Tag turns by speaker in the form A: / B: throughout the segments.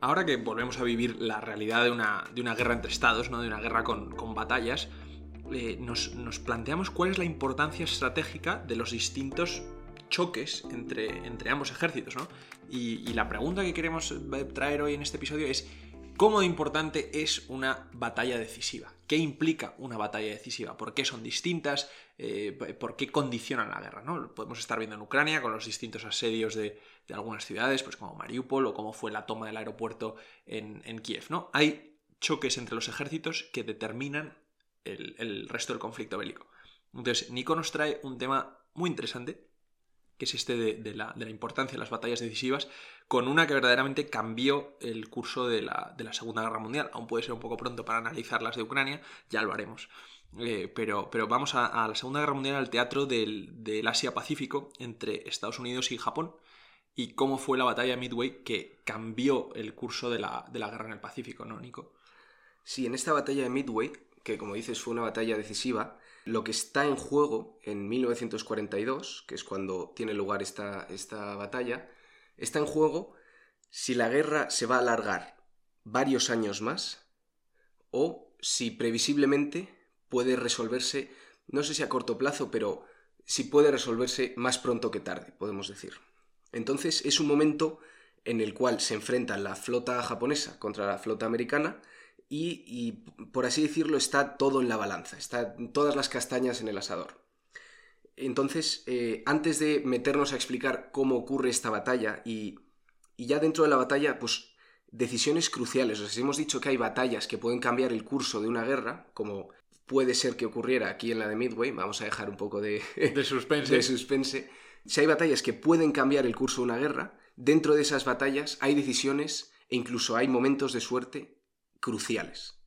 A: ahora que volvemos a vivir la realidad de una, de una guerra entre estados, ¿no? de una guerra con, batallas, eh, nos, planteamos cuál es la importancia estratégica de los distintos choques entre, entre ambos ejércitos. ¿no? Y, y la pregunta que queremos traer hoy en este episodio es ¿Cómo de importante es una batalla decisiva? ¿Qué implica una batalla decisiva? ¿Por qué son distintas? Eh, ¿Por qué condicionan la guerra? ¿no? Podemos estar viendo en Ucrania con los distintos asedios de, algunas ciudades, pues como Mariupol o cómo fue la toma del aeropuerto en, Kiev. ¿no? Hay choques entre los ejércitos que determinan el, el resto del conflicto bélico. Entonces, Nico nos trae un tema muy interesante que es este de, la, importancia de las batallas decisivas, con una que verdaderamente cambió el curso de la, Segunda Guerra Mundial. Aún puede ser un poco pronto para analizar las de Ucrania, ya lo haremos. Eh, pero, vamos a, la Segunda Guerra Mundial, al teatro del, Asia-Pacífico entre Estados Unidos y Japón, y cómo fue la batalla Midway que cambió el curso de la, de la guerra en el Pacífico, ¿no, Nico?
B: Sí, en esta batalla de Midway, que como dices fue una batalla decisiva, lo que está en juego en 1942, que es cuando tiene lugar esta, esta batalla, está en juego si la guerra se va a alargar varios años más o si previsiblemente puede resolverse, no sé si a corto plazo, pero si puede resolverse más pronto que tarde, podemos decir. Entonces es un momento en el cual se enfrenta la flota japonesa contra la flota americana y, por así decirlo, está todo en la balanza, están todas las castañas en el asador. Entonces, eh, antes de meternos a explicar cómo ocurre esta batalla y, ya dentro de la batalla, pues decisiones cruciales. O sea, si hemos dicho que hay batallas que pueden cambiar el curso de una guerra, como puede ser que ocurriera aquí en la de Midway, vamos a dejar un poco de,
A: de suspense.
B: de suspense. Si hay batallas que pueden cambiar el curso de una guerra, dentro de esas batallas hay decisiones e incluso hay momentos de suerte cruciales.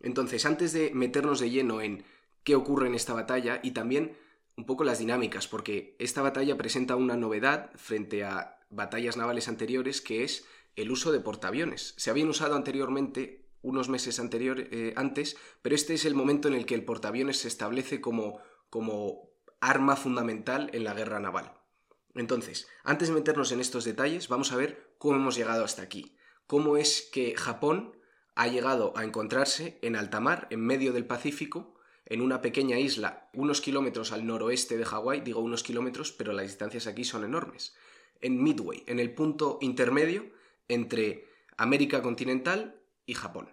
B: Entonces, antes de meternos de lleno en qué ocurre en esta batalla y también un poco las dinámicas, porque esta batalla presenta una novedad frente a batallas navales anteriores, que es el uso de portaaviones. Se habían usado anteriormente, unos meses eh, antes, pero este es el momento en el que el portaaviones se establece como, como arma fundamental en la guerra naval. Entonces, antes de meternos en estos detalles, vamos a ver cómo hemos llegado hasta aquí. Cómo es que Japón ha llegado a encontrarse en alta mar, en medio del Pacífico, en una pequeña isla, unos kilómetros al noroeste de Hawái, digo unos kilómetros, pero las distancias aquí son enormes, en Midway, en el punto intermedio entre América continental y Japón.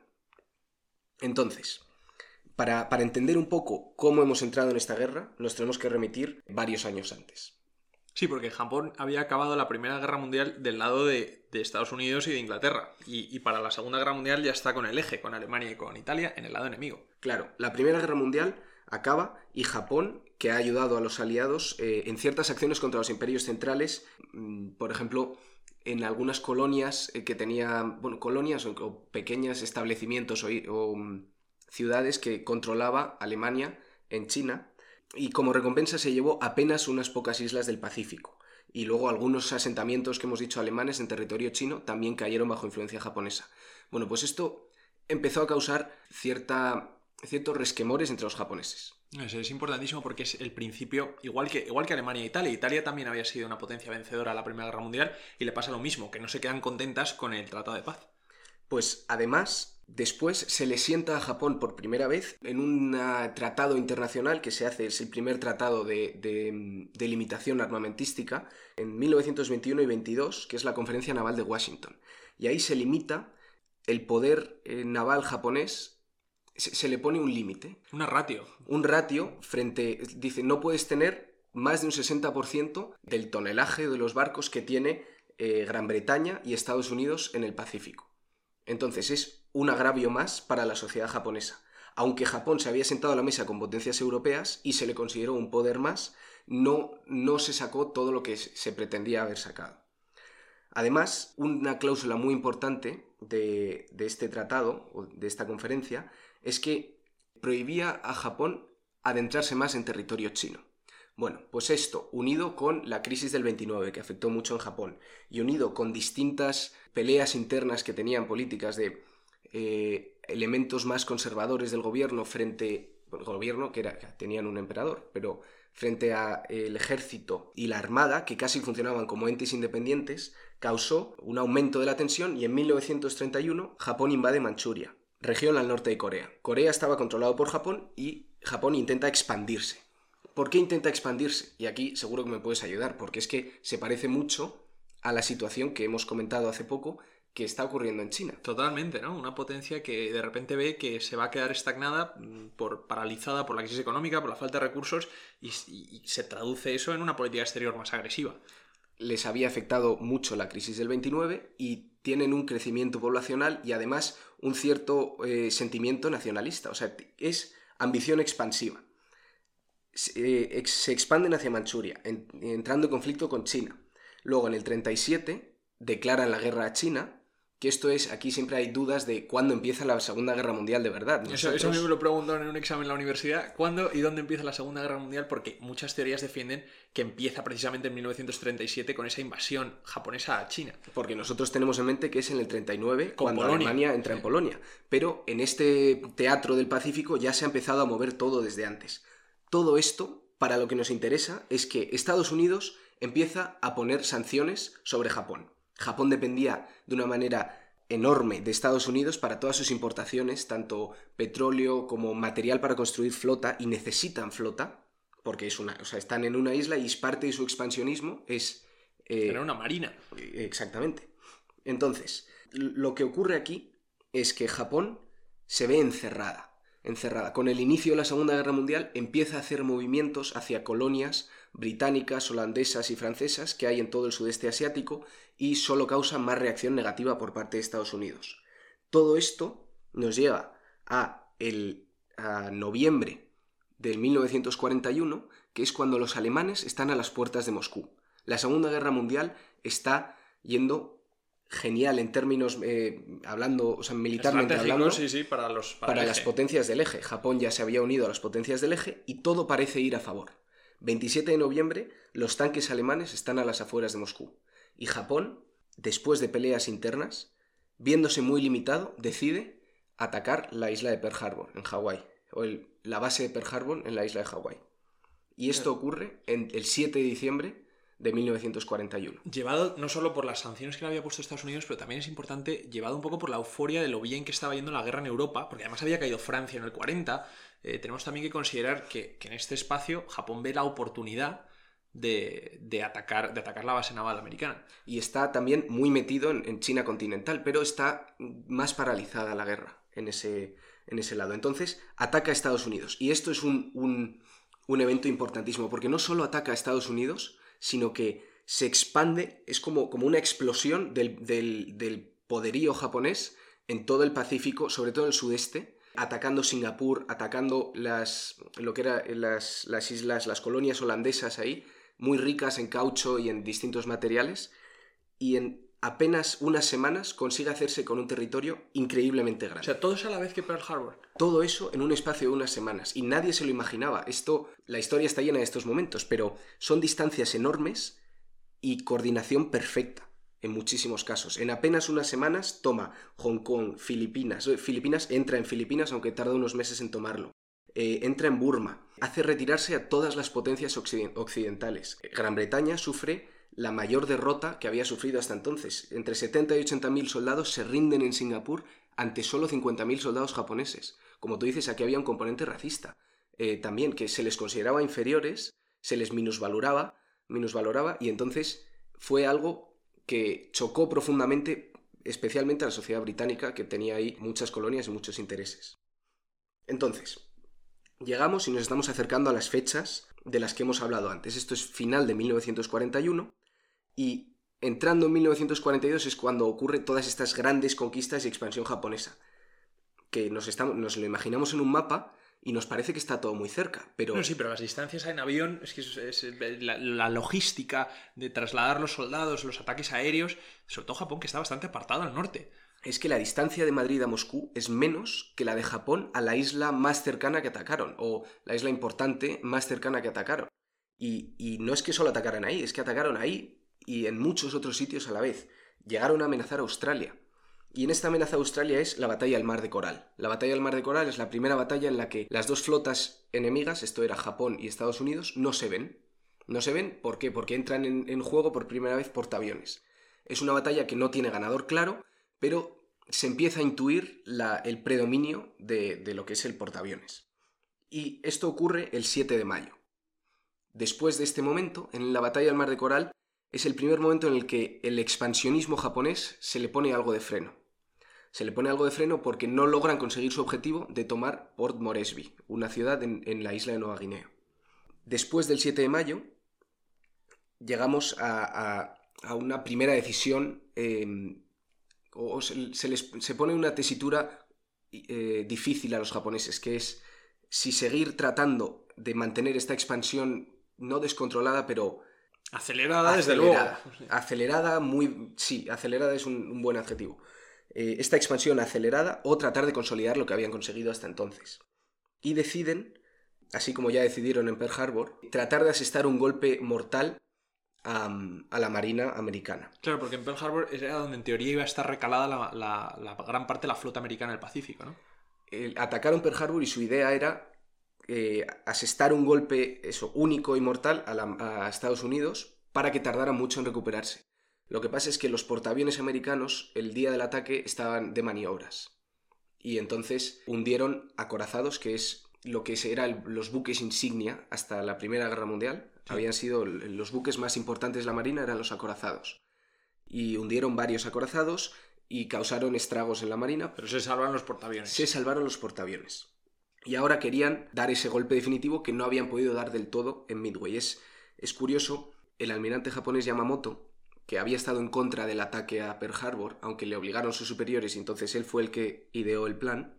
B: Entonces, para, para entender un poco cómo hemos entrado en esta guerra, nos tenemos que remitir varios años antes.
A: Sí, porque Japón había acabado la Primera Guerra Mundial del lado de, Estados Unidos y de Inglaterra. Y, para la Segunda Guerra Mundial ya está con el eje, con Alemania y con Italia, en el lado enemigo.
B: Claro, la Primera Guerra Mundial acaba y Japón, que ha ayudado a los aliados eh, en ciertas acciones contra los imperios centrales, mm, por ejemplo, en algunas colonias eh, que tenían, bueno, colonias o, pequeños establecimientos o mm, ciudades que controlaba Alemania en China, y como recompensa se llevó apenas unas pocas islas del Pacífico. Y luego algunos asentamientos que hemos dicho alemanes en territorio chino también cayeron bajo influencia japonesa. Bueno, pues esto empezó a causar cierta, ciertos resquemores entre los japoneses.
A: es importantísimo porque es el principio, igual que, igual que Alemania e Italia. Italia también había sido una potencia vencedora a la Primera Guerra Mundial y le pasa lo mismo, que no se quedan contentas con el Tratado de Paz.
B: Pues además, Después se le sienta a Japón por primera vez en un tratado internacional que se hace, es el primer tratado de, limitación armamentística, en 1921 y 22, que es la Conferencia Naval de Washington. Y ahí se limita el poder eh, naval japonés, se, le pone un límite.
A: Una ratio.
B: Un ratio frente, dice, no puedes tener más de un 60% del tonelaje de los barcos que tiene eh, Gran Bretaña y Estados Unidos en el Pacífico. Entonces es un agravio más para la sociedad japonesa. Aunque Japón se había sentado a la mesa con potencias europeas y se le consideró un poder más, no, no se sacó todo lo que se pretendía haber sacado. Además, una cláusula muy importante de, de este tratado, o de esta conferencia, es que prohibía a Japón adentrarse más en territorio chino. Bueno, pues esto, unido con la crisis del 29, que afectó mucho en Japón, y unido con distintas peleas internas que tenían políticas de eh, elementos más conservadores del gobierno frente gobierno que, era, tenían un emperador, pero frente al ejército y la armada, que casi funcionaban como entes independientes, causó un aumento de la tensión y en 1931 Japón invade Manchuria, región al norte de Corea. Corea estaba controlado por Japón y Japón intenta expandirse. ¿Por qué intenta expandirse? Y aquí seguro que me puedes ayudar, porque es que se parece mucho a la situación que hemos comentado hace poco que está ocurriendo en China.
A: Totalmente, ¿no? Una potencia que de repente ve que se va a quedar estagnada, mm, por, paralizada por la crisis económica, por la falta de recursos, y, se traduce eso en una política exterior más agresiva.
B: Les había afectado mucho la crisis del 29 y tienen un crecimiento poblacional y además un cierto eh, sentimiento nacionalista, o sea, es ambición expansiva. Se, eh, se expanden hacia Manchuria, entrando en conflicto con China. Luego, en el 37, declaran la guerra a China que esto es, aquí siempre hay dudas de cuándo empieza la Segunda Guerra Mundial de verdad.
A: Eso, eso me lo preguntaron en un examen en la universidad, ¿cuándo y dónde empieza la Segunda Guerra Mundial? Porque muchas teorías defienden que empieza precisamente en 1937 con esa invasión japonesa a China.
B: Porque nosotros tenemos en mente que es en el 39 cuando Alemania entra en Polonia. Pero en este teatro del Pacífico ya se ha empezado a mover todo desde antes. Todo esto, para lo que nos interesa, es que Estados Unidos empieza a poner sanciones sobre Japón. Japón dependía de una manera enorme de Estados Unidos para todas sus importaciones, tanto petróleo como material para construir flota, y necesitan flota, porque es una, o sea, están en una isla y parte de su expansionismo es...
A: Eh, una marina.
B: Exactamente. Entonces, lo que ocurre aquí es que Japón se ve encerrada, encerrada. Con el inicio de la Segunda Guerra Mundial empieza a hacer movimientos hacia colonias británicas, holandesas y francesas que hay en todo el sudeste asiático y solo causa más reacción negativa por parte de Estados Unidos. Todo esto nos lleva a, el, noviembre del 1941, que es cuando los alemanes están a las puertas de Moscú. La Segunda Guerra Mundial está yendo genial en términos eh, hablando, o sea, militarmente hablando,
A: sí, sí, para, los,
B: para las potencias del eje. Japón ya se había unido a las potencias del eje y todo parece ir a favor. 27 de noviembre, los tanques alemanes están a las afueras de Moscú. Y Japón, después de peleas internas, viéndose muy limitado, decide atacar la isla de Pearl Harbor, en Hawái, o la base de Pearl Harbor en la isla de Hawái. Y esto ocurre en el 7 de diciembre de 1941.
A: Llevado no solo por las sanciones que le había puesto Estados Unidos, pero también es importante, llevado un poco por la euforia de lo bien que estaba yendo la guerra en Europa, porque además había caído Francia en el 40, eh, tenemos también que considerar que, en este espacio Japón ve la oportunidad de, atacar, de atacar la base naval americana.
B: Y está también muy metido en, China continental, pero está más paralizada la guerra en ese, en ese lado. Entonces, ataca a Estados Unidos. Y esto es un, un, evento importantísimo, porque no solo ataca a Estados Unidos, sino que se expande, es como, como una explosión del, del, poderío japonés en todo el Pacífico, sobre todo en el sudeste, atacando Singapur, atacando las, lo que eran las, las islas, las colonias holandesas ahí, muy ricas en caucho y en distintos materiales, y en apenas unas semanas consigue hacerse con un territorio increíblemente grande.
A: O sea, todo eso a la vez que Pearl Harbor.
B: Todo eso en un espacio de unas semanas. Y nadie se lo imaginaba. Esto, la historia está llena de estos momentos, pero son distancias enormes y coordinación perfecta en muchísimos casos. En apenas unas semanas toma Hong Kong, Filipinas. Eh, Filipinas entra en Filipinas, aunque tarda unos meses en tomarlo. Eh, entra en Burma. Hace retirarse a todas las potencias occidentales. Gran Bretaña sufre la mayor derrota que había sufrido hasta entonces. Entre 70 y 80 mil soldados se rinden en Singapur ante solo 50.000 soldados japoneses. Como tú dices, aquí había un componente racista. Eh, también que se les consideraba inferiores, se les minusvaloraba, minusvaloraba y entonces fue algo que chocó profundamente, especialmente a la sociedad británica, que tenía ahí muchas colonias y muchos intereses. Entonces, llegamos y nos estamos acercando a las fechas de las que hemos hablado antes. Esto es final de 1941 y entrando en 1942 es cuando ocurren todas estas grandes conquistas y expansión japonesa, que nos, estamos, nos lo imaginamos en un mapa y nos parece que está todo muy cerca. Pero...
A: No, sí, pero las distancias en avión, es que es, la, logística de trasladar los soldados, los ataques aéreos, sobre todo Japón, que está bastante apartado al norte.
B: Es que la distancia de Madrid a Moscú es menos que la de Japón a la isla más cercana que atacaron, o la isla importante más cercana que atacaron. Y, y no es que solo atacaran ahí, es que atacaron ahí y en muchos otros sitios a la vez. Llegaron a amenazar a Australia. Y en esta amenaza a Australia es la batalla del Mar de Coral. La batalla del Mar de Coral es la primera batalla en la que las dos flotas enemigas, esto era Japón y Estados Unidos, no se ven. No se ven, ¿por qué? Porque entran en, juego por primera vez portaaviones. Es una batalla que no tiene ganador claro, pero se empieza a intuir el predominio de, de lo que es el portaaviones. Y esto ocurre el 7 de mayo. Después de este momento, en la batalla del Mar de Coral, es el primer momento en el que el expansionismo japonés se le pone algo de freno. Se le pone algo de freno porque no logran conseguir su objetivo de tomar Port Moresby, una ciudad en, la isla de Nueva Guinea. Después del 7 de mayo, llegamos a, una primera decisión, em, o se, les, se, pone una tesitura eh, difícil a los japoneses, que es si seguir tratando de mantener esta expansión no descontrolada, pero
A: Acelerada, desde luego.
B: Acelerada, muy. Sí, acelerada es un, buen adjetivo. Eh, esta expansión acelerada o tratar de consolidar lo que habían conseguido hasta entonces. Y deciden, así como ya decidieron en Pearl Harbor, tratar de asestar un golpe mortal a, la Marina americana.
A: Claro, porque en Pearl Harbor era donde en teoría iba a estar recalada la, gran parte de la flota americana del Pacífico, ¿no?
B: atacaron Pearl Harbor y su idea era eh, asestar un golpe eso, único y mortal a, Estados Unidos para que tardara mucho en recuperarse. Lo que pasa es que los portaaviones americanos el día del ataque estaban de maniobras y entonces hundieron acorazados, que es lo que eran los buques insignia hasta la Primera Guerra Mundial. Habían sido los buques más importantes de la Marina, eran los acorazados. Y hundieron varios acorazados y causaron estragos en la Marina.
A: Pero se salvaron los portaaviones.
B: Se salvaron los portaaviones y ahora querían dar ese golpe definitivo que no habían podido dar del todo en Midway. Es, es curioso, el almirante japonés Yamamoto, que había estado en contra del ataque a Pearl Harbor, aunque le obligaron sus superiores y entonces él fue el que ideó el plan,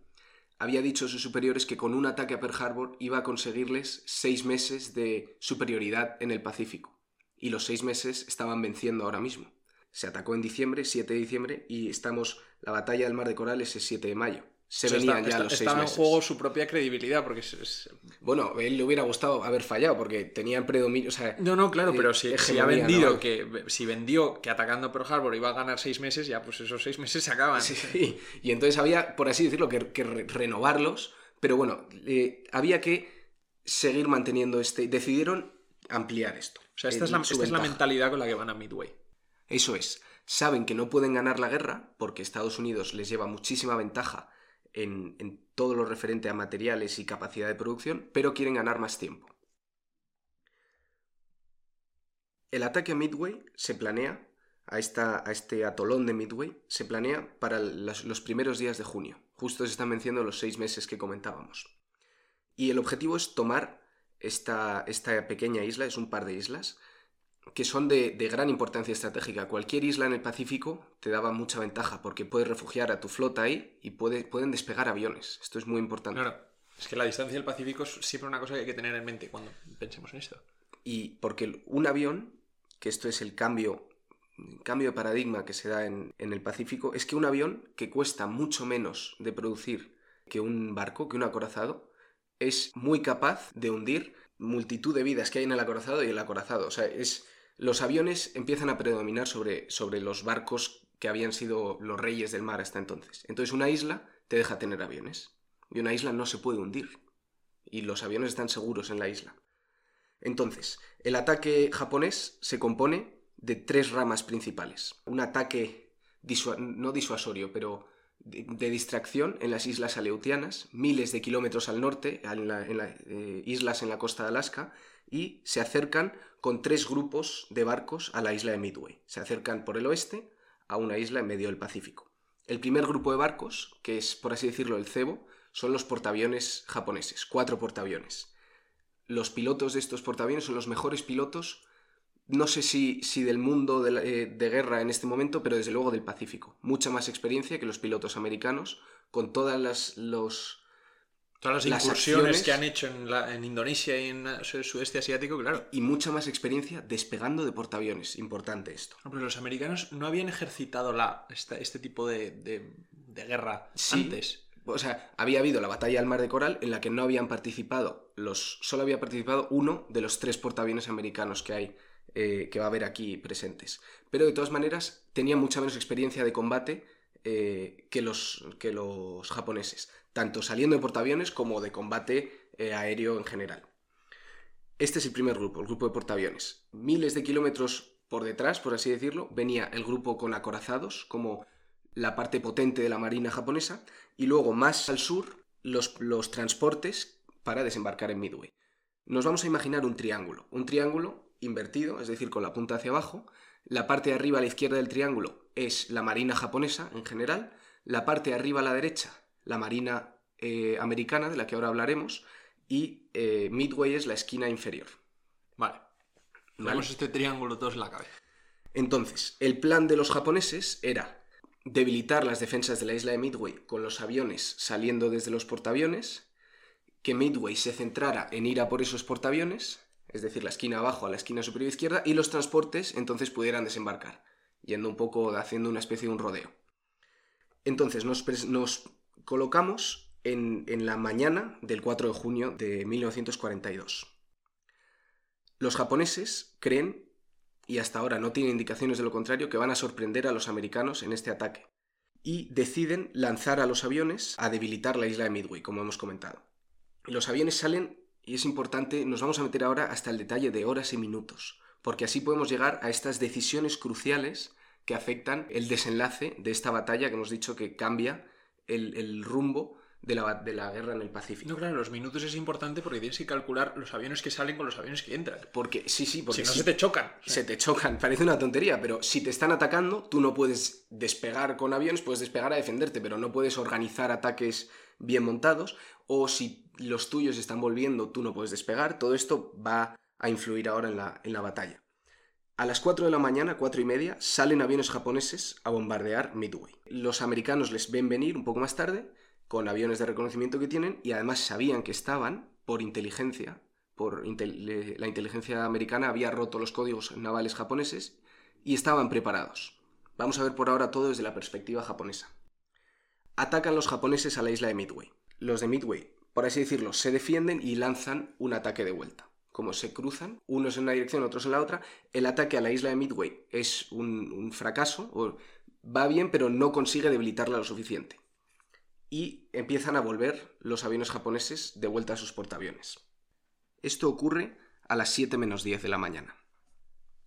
B: había dicho a sus superiores que con un ataque a Pearl Harbor iba a conseguirles seis meses de superioridad en el Pacífico. Y los seis meses estaban venciendo ahora mismo. Se atacó en diciembre, 7 de diciembre, y estamos, la batalla del Mar de Coral es el 7 de mayo se venían ya los seis
A: estaba en juego su propia credibilidad porque es,
B: bueno a él le hubiera gustado haber fallado porque tenían predominio o sea,
A: no no claro pero si, ha vendido que si vendió que atacando Pearl Harbor iba a ganar seis meses ya pues esos seis meses se acaban.
B: Sí, y entonces había por así decirlo que, renovarlos pero bueno había que seguir manteniendo este decidieron ampliar esto
A: o sea esta, es la, esta es la mentalidad con la que van a Midway.
B: Eso es. Saben que no pueden ganar la guerra porque Estados Unidos les lleva muchísima ventaja en, todo lo referente a materiales y capacidad de producción, pero quieren ganar más tiempo. El ataque a Midway se planea, a, esta, a este atolón de Midway, se planea para los, primeros días de junio. Justo se están venciendo los seis meses que comentábamos. Y el objetivo es tomar esta, esta pequeña isla, es un par de islas, que son de, gran importancia estratégica. Cualquier isla en el Pacífico te daba mucha ventaja porque puedes refugiar a tu flota ahí y pueden despegar aviones. Esto es muy importante.
A: Claro, es que la distancia del Pacífico es siempre una cosa que hay que tener en mente cuando pensemos en esto.
B: Y porque un avión, que esto es el cambio, cambio de paradigma que se da en, en el Pacífico, es que un avión que cuesta mucho menos de producir que un barco, que un acorazado, es muy capaz de hundir multitud de vidas que hay en el acorazado y el acorazado. O sea, es, los aviones empiezan a predominar sobre, sobre los barcos que habían sido los reyes del mar hasta entonces. Entonces una isla te deja tener aviones. Y una isla no se puede hundir. Y los aviones están seguros en la isla. Entonces, el ataque japonés se compone de tres ramas principales. Un ataque no disuasorio, pero de, distracción en las islas Aleutianas, miles de kilómetros al norte, en las eh, islas en la costa de Alaska, y se acercan con tres grupos de barcos a la isla de Midway. Se acercan por el oeste a una isla en medio del Pacífico. El primer grupo de barcos, que es por así decirlo el cebo, son los portaaviones japoneses, cuatro portaaviones. Los pilotos de estos portaaviones son los mejores pilotos no sé si, si del mundo eh, de, guerra en este momento, pero desde luego del Pacífico. Mucha más experiencia que los pilotos americanos, con todas las, los,
A: Todas las incursiones que han hecho en, Indonesia y en el sudeste asiático, claro.
B: Y mucha más experiencia despegando de portaaviones. Importante esto.
A: pero los americanos no habían ejercitado la, este, tipo de, guerra antes.
B: O sea, había habido la batalla al Mar de Coral en la que no habían participado los. Solo había participado uno de los tres portaaviones americanos que hay eh, que va a haber aquí presentes. Pero de todas maneras tenía mucha menos experiencia de combate eh, que, los, que los japoneses, tanto saliendo de portaaviones como de combate eh, aéreo en general. Este es el primer grupo, el grupo de portaaviones. Miles de kilómetros por detrás, por así decirlo, venía el grupo con acorazados, como la parte potente de la marina japonesa, y luego más al sur los, los transportes para desembarcar en Midway. Nos vamos a imaginar un triángulo, un triángulo invertido, es decir, con la punta hacia abajo. La parte de arriba a la izquierda del triángulo es la marina japonesa en general, la parte de arriba a la derecha, la marina eh, americana, de la que ahora hablaremos, y eh, Midway es la esquina inferior.
A: Vale. Vemos este triángulo todos en la cabeza.
B: Entonces, el plan de los japoneses era debilitar las defensas de la isla de Midway con los aviones saliendo desde los portaaviones, que Midway se centrara en ir a por esos portaaviones, es decir, la esquina abajo a la esquina superior izquierda, y los transportes entonces pudieran desembarcar, yendo un poco, haciendo una especie de un rodeo. Entonces nos, colocamos en, en la mañana del 4 de junio de 1942. Los japoneses creen, y hasta ahora no tienen indicaciones de lo contrario, que van a sorprender a los americanos en este ataque. Y deciden lanzar a los aviones a debilitar la isla de Midway, como hemos comentado. Los aviones salen, y es importante, nos vamos a meter ahora hasta el detalle de horas y minutos, porque así podemos llegar a estas decisiones cruciales que afectan el desenlace de esta batalla que hemos dicho que cambia el, el rumbo de la, de la, guerra en el Pacífico.
A: No, claro, los minutos es importante porque tienes que calcular los aviones que salen con los aviones que entran.
B: Porque, sí, sí, porque
A: si no se te chocan.
B: Se te chocan, parece una tontería, pero si te están atacando, tú no puedes despegar con aviones, puedes despegar a defenderte, pero no puedes organizar ataques bien montados, o si los tuyos están volviendo, tú no puedes despegar, todo esto va a influir ahora en la, en la batalla. A las 4 de la mañana, 4 y media, salen aviones japoneses a bombardear Midway. Los americanos les ven venir un poco más tarde, con aviones de reconocimiento que tienen, y además sabían que estaban, por inteligencia, por la inteligencia americana había roto los códigos navales japoneses, y estaban preparados. Vamos a ver por ahora todo desde la perspectiva japonesa. Atacan los japoneses a la isla de Midway. Los de Midway, por así decirlo, se defienden y lanzan un ataque de vuelta. Como se cruzan, unos en una dirección, otros en la otra, el ataque a la isla de Midway es un, fracaso, o va bien, pero no consigue debilitarla lo suficiente. Y empiezan a volver los aviones japoneses de vuelta a sus portaaviones. Esto ocurre a las 7 menos 10 de la mañana.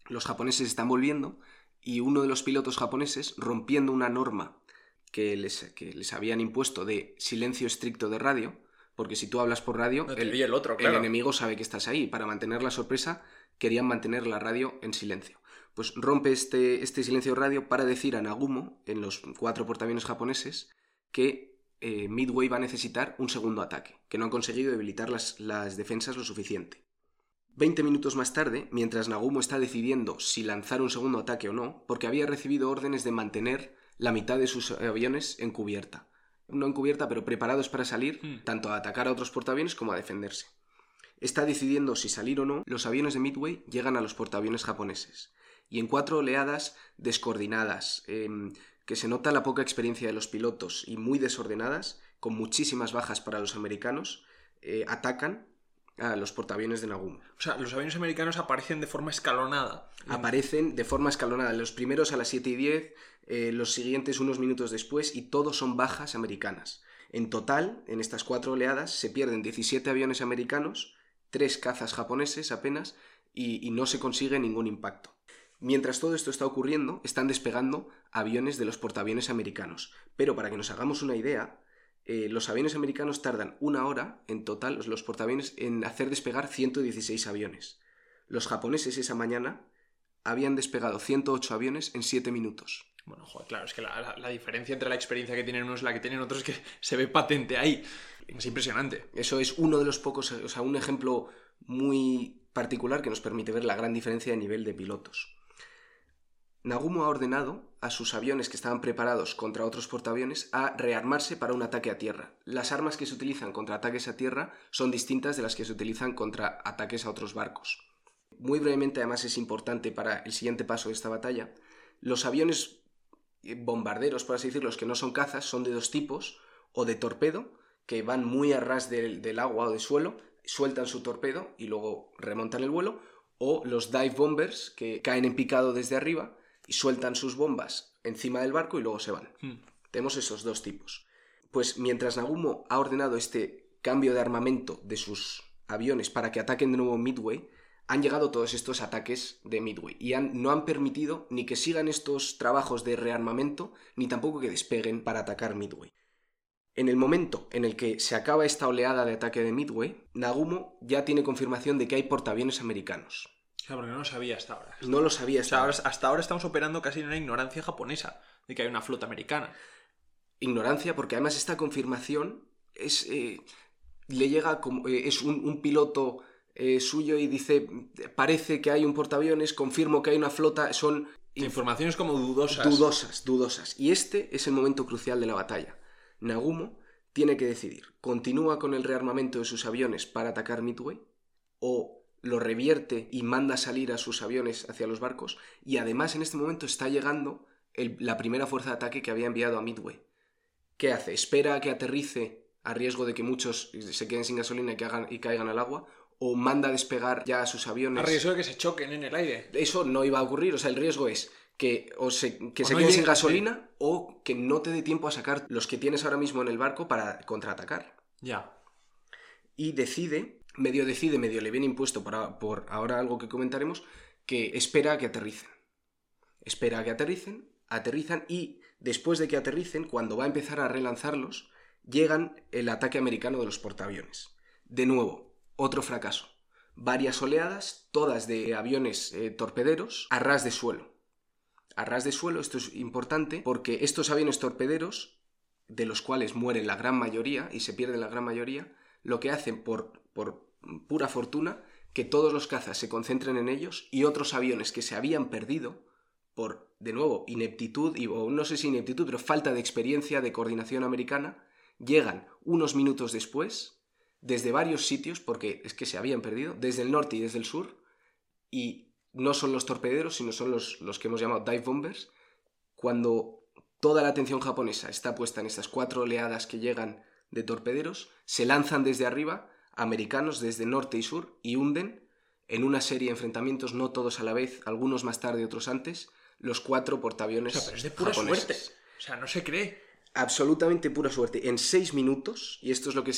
B: Los japoneses están volviendo y uno de los pilotos japoneses, rompiendo una norma que les, que les habían impuesto de silencio estricto de radio, porque si tú hablas por radio,
A: No
B: el,
A: otro, claro.
B: el enemigo sabe que estás ahí. Para mantener la sorpresa, querían mantener la radio en silencio. Pues rompe este, este silencio radio para decir a Nagumo, en los cuatro portaaviones japoneses, que eh, Midway va a necesitar un segundo ataque, que no han conseguido debilitar las, las defensas lo suficiente. Veinte minutos más tarde, mientras Nagumo está decidiendo si lanzar un segundo ataque o no, porque había recibido órdenes de mantener la mitad de sus aviones en cubierta. No en cubierta, pero preparados para salir,
A: Hmm.
B: tanto a atacar a otros portaaviones como a defenderse. Está decidiendo si salir o no, los aviones de Midway llegan a los portaaviones japoneses. Y en cuatro oleadas descoordinadas, em, que se nota la poca experiencia de los pilotos y muy desordenadas, con muchísimas bajas para los americanos, eh, atacan a los portaaviones de Nagumo.
A: O sea, los aviones americanos aparecen de forma escalonada.
B: Aparecen de forma escalonada, los primeros a las 7 y 10, eh, los siguientes unos minutos después, y todos son bajas americanas. En total, en estas cuatro oleadas, se pierden 17 aviones americanos, 3 cazas japoneses apenas, y, y no se consigue ningún impacto. Mientras todo esto está ocurriendo, están despegando aviones de los portaaviones americanos. Pero para que nos hagamos una idea, eh, los aviones americanos tardan una hora en total, los, los portaaviones, en hacer despegar 116 aviones. Los japoneses esa mañana habían despegado 108 aviones en 7 minutos.
A: Bueno, joder, claro, es que la, la- la diferencia entre la experiencia que tienen unos y la que tienen otros es que se ve patente ahí. Es impresionante.
B: Eso es uno de los pocos, o sea, un ejemplo muy particular que nos permite ver la gran diferencia de nivel de pilotos. Nagumo ha ordenado a sus aviones que estaban preparados contra otros portaaviones a rearmarse para un ataque a tierra. Las armas que se utilizan contra ataques a tierra son distintas de las que se utilizan contra ataques a otros barcos. Muy brevemente, además, es importante para el siguiente paso de esta batalla. Los aviones eh, bombarderos, por así decirlo, los que no son cazas, son de dos tipos, o de torpedo, que van muy a ras del, del agua o del suelo, sueltan su torpedo y luego remontan el vuelo, o los dive bombers, que caen en picado desde arriba y sueltan sus bombas encima del barco y luego se van.
A: Hmm.
B: Tenemos esos dos tipos. Pues mientras Nagumo ha ordenado este cambio de armamento de sus aviones para que ataquen de nuevo Midway, han llegado todos estos ataques de Midway y no han permitido ni que sigan estos trabajos de rearmamento, ni tampoco que despeguen para atacar Midway. En el momento en el que se acaba esta oleada de ataque de Midway, Nagumo ya tiene confirmación de que hay portaaviones americanos.
A: Claro, porque no lo sabía hasta ahora.
B: No lo sabía hasta,
A: ahora. Hasta ahora estamos operando casi en una ignorancia japonesa de que hay una flota americana.
B: Ignorancia, porque además esta confirmación es. Eh, le llega como. Eh, es un, piloto eh, suyo y dice. Parece que hay un portaaviones, confirmo que hay una flota. Son.
A: Informaciones como dudosas.
B: Dudosas, dudosas. Y este es el momento crucial de la batalla. Nagumo tiene que decidir, ¿continúa con el rearmamento de sus aviones para atacar Midway? ¿O lo revierte y manda salir a sus aviones hacia los barcos? Y además en este momento está llegando la primera fuerza de ataque que había enviado a Midway. ¿Qué hace? ¿Espera a que aterrice a riesgo de que muchos se queden sin gasolina y, que hagan, y caigan al agua? ¿O manda a despegar ya a sus aviones?
A: A riesgo de que se choquen en el aire.
B: Eso no iba a ocurrir. O sea, el riesgo es que, o se, que se queden sin gasolina o que no te dé tiempo a sacar los que tienes ahora mismo en el barco para contraatacar.
A: Ya.
B: Y decide, medio decide, medio le viene impuesto para, por ahora algo que comentaremos, que espera a que aterricen. Espera a que aterricen, aterrizan y después de que aterricen, cuando va a empezar a relanzarlos, llegan el ataque americano de los portaaviones. De nuevo, otro fracaso. Varias oleadas, todas de aviones eh, torpederos, a ras de suelo a ras de suelo. Esto es importante porque estos aviones torpederos, de los cuales mueren la gran mayoría y se pierden la gran mayoría, lo que hacen por, por pura fortuna que todos los cazas se concentren en ellos y otros aviones que se habían perdido por, de nuevo, ineptitud, o no sé si ineptitud, pero falta de experiencia de coordinación americana, llegan unos minutos después, desde varios sitios, porque es que se habían perdido, desde el norte y desde el sur, y no son los torpederos, sino son los, los que hemos llamado dive bombers, cuando toda la atención japonesa está puesta en estas cuatro oleadas que llegan de torpederos, se lanzan desde arriba, americanos desde norte y sur, y hunden, en una serie de enfrentamientos, no todos a la vez, algunos más tarde, otros antes, los cuatro portaaviones.
A: O sea, pero es de pura suerte. O sea, no se cree.
B: Absolutamente pura suerte. En seis minutos, y esto es lo que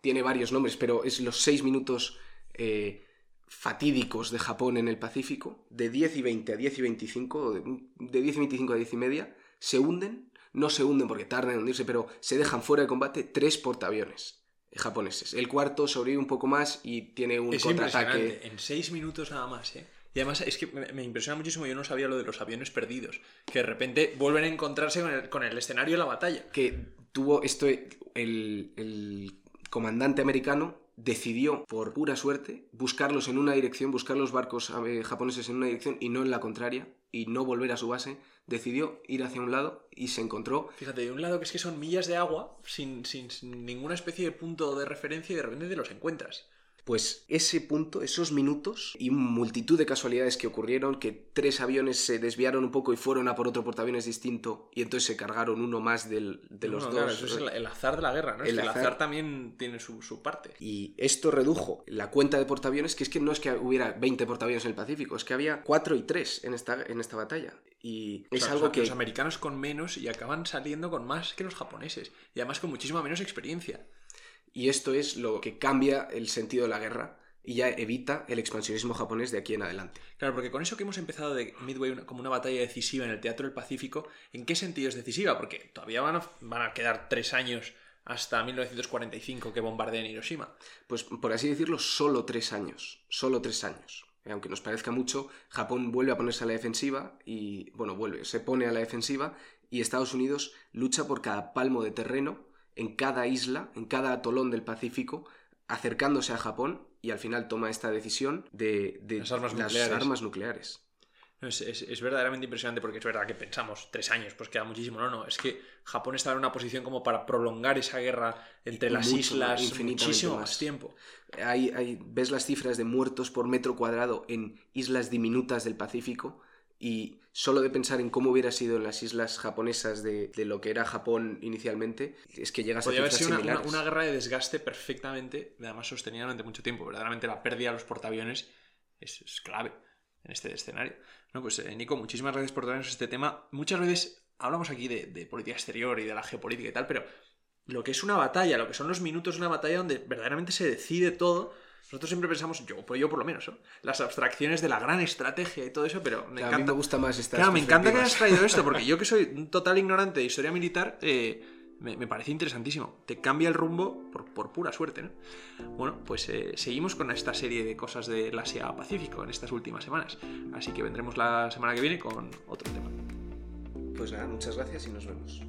B: tiene varios nombres, pero es los seis minutos eh, fatídicos de Japón en el Pacífico, de 10 y 20 a 10 y 25, de 10 y 25 a 10 y media, se hunden, no se hunden porque tardan en hundirse, pero se dejan fuera de combate tres portaaviones japoneses. El cuarto sobrevive un poco más y tiene un contraataque.
A: En seis minutos nada más, ¿eh? Y además es que me, impresiona muchísimo, yo no sabía lo de los aviones perdidos, que de repente vuelven a encontrarse con el, escenario de la batalla.
B: Que tuvo esto, el, el comandante americano decidió, por pura suerte, buscarlos en una dirección, buscar los barcos eh, japoneses en una dirección y no en la contraria, y no volver a su base, decidió ir hacia un lado y se encontró...
A: Fíjate, de un lado que es que son millas de agua, sin, sin, sin ninguna especie de punto de referencia, y de repente te los encuentras.
B: Pues ese punto, esos minutos y multitud de casualidades que ocurrieron, que tres aviones se desviaron un poco y fueron a por otro portaaviones distinto y entonces se cargaron uno más del, de los dos.
A: eso es el, azar de la guerra, ¿no? El, azar... también tiene su, parte.
B: Y esto redujo la cuenta de portaaviones, que es que no es que hubiera 20 portaaviones en el Pacífico, es que había 4 y 3 en esta, en esta batalla. Y es algo que...
A: Los americanos con menos y acaban saliendo con más que los japoneses. Y además con muchísima menos experiencia.
B: Y esto es lo que cambia el sentido de la guerra y ya evita el expansionismo japonés de aquí en adelante.
A: Claro, porque con eso que hemos empezado de Midway como una batalla decisiva en el Teatro del Pacífico, ¿en qué sentido es decisiva? Porque todavía van a, van a quedar tres años hasta 1945 que bombardean Hiroshima.
B: Pues por así decirlo, solo tres años. Solo tres años. Aunque nos parezca mucho, Japón vuelve a ponerse a la defensiva y, bueno, vuelve, se pone a la defensiva y Estados Unidos lucha por cada palmo de terreno en cada isla, en cada atolón del Pacífico, acercándose a Japón y al final toma esta decisión de,
A: las, armas,
B: nucleares.
A: es, verdaderamente impresionante porque es verdad que pensamos tres años, pues queda muchísimo. No, no, es que Japón estaba en una posición como para prolongar esa guerra entre las islas muchísimo más, tiempo.
B: Hay, hay, ves las cifras de muertos por metro cuadrado en islas diminutas del Pacífico y solo de pensar en cómo hubiera sido en las islas japonesas de, lo que era Japón inicialmente, es que llegas
A: a cifras haber sido una, una, guerra de desgaste perfectamente, además sostenida durante mucho tiempo. Verdaderamente la pérdida de los portaaviones es, clave en este escenario. No, pues eh, Nico, muchísimas gracias por traernos este tema. Muchas veces hablamos aquí de, de política exterior y de la geopolítica y tal, pero lo que es una batalla, lo que son los minutos de una batalla donde verdaderamente se decide todo. Nosotros siempre pensamos, yo, pues yo por lo menos, ¿no? las abstracciones de la gran estrategia y todo eso, pero me
B: Claro,
A: encanta.
B: A mí me gusta más esta.
A: Claro, me encanta que hayas traído esto, porque yo que soy un total ignorante de historia militar, eh, me, me parece interesantísimo. Te cambia el rumbo por, por pura suerte, ¿no? Bueno, pues eh, seguimos con esta serie de cosas del Asia-Pacífico en estas últimas semanas. Así que vendremos la semana que viene con otro tema.
B: Pues nada, muchas gracias y nos vemos.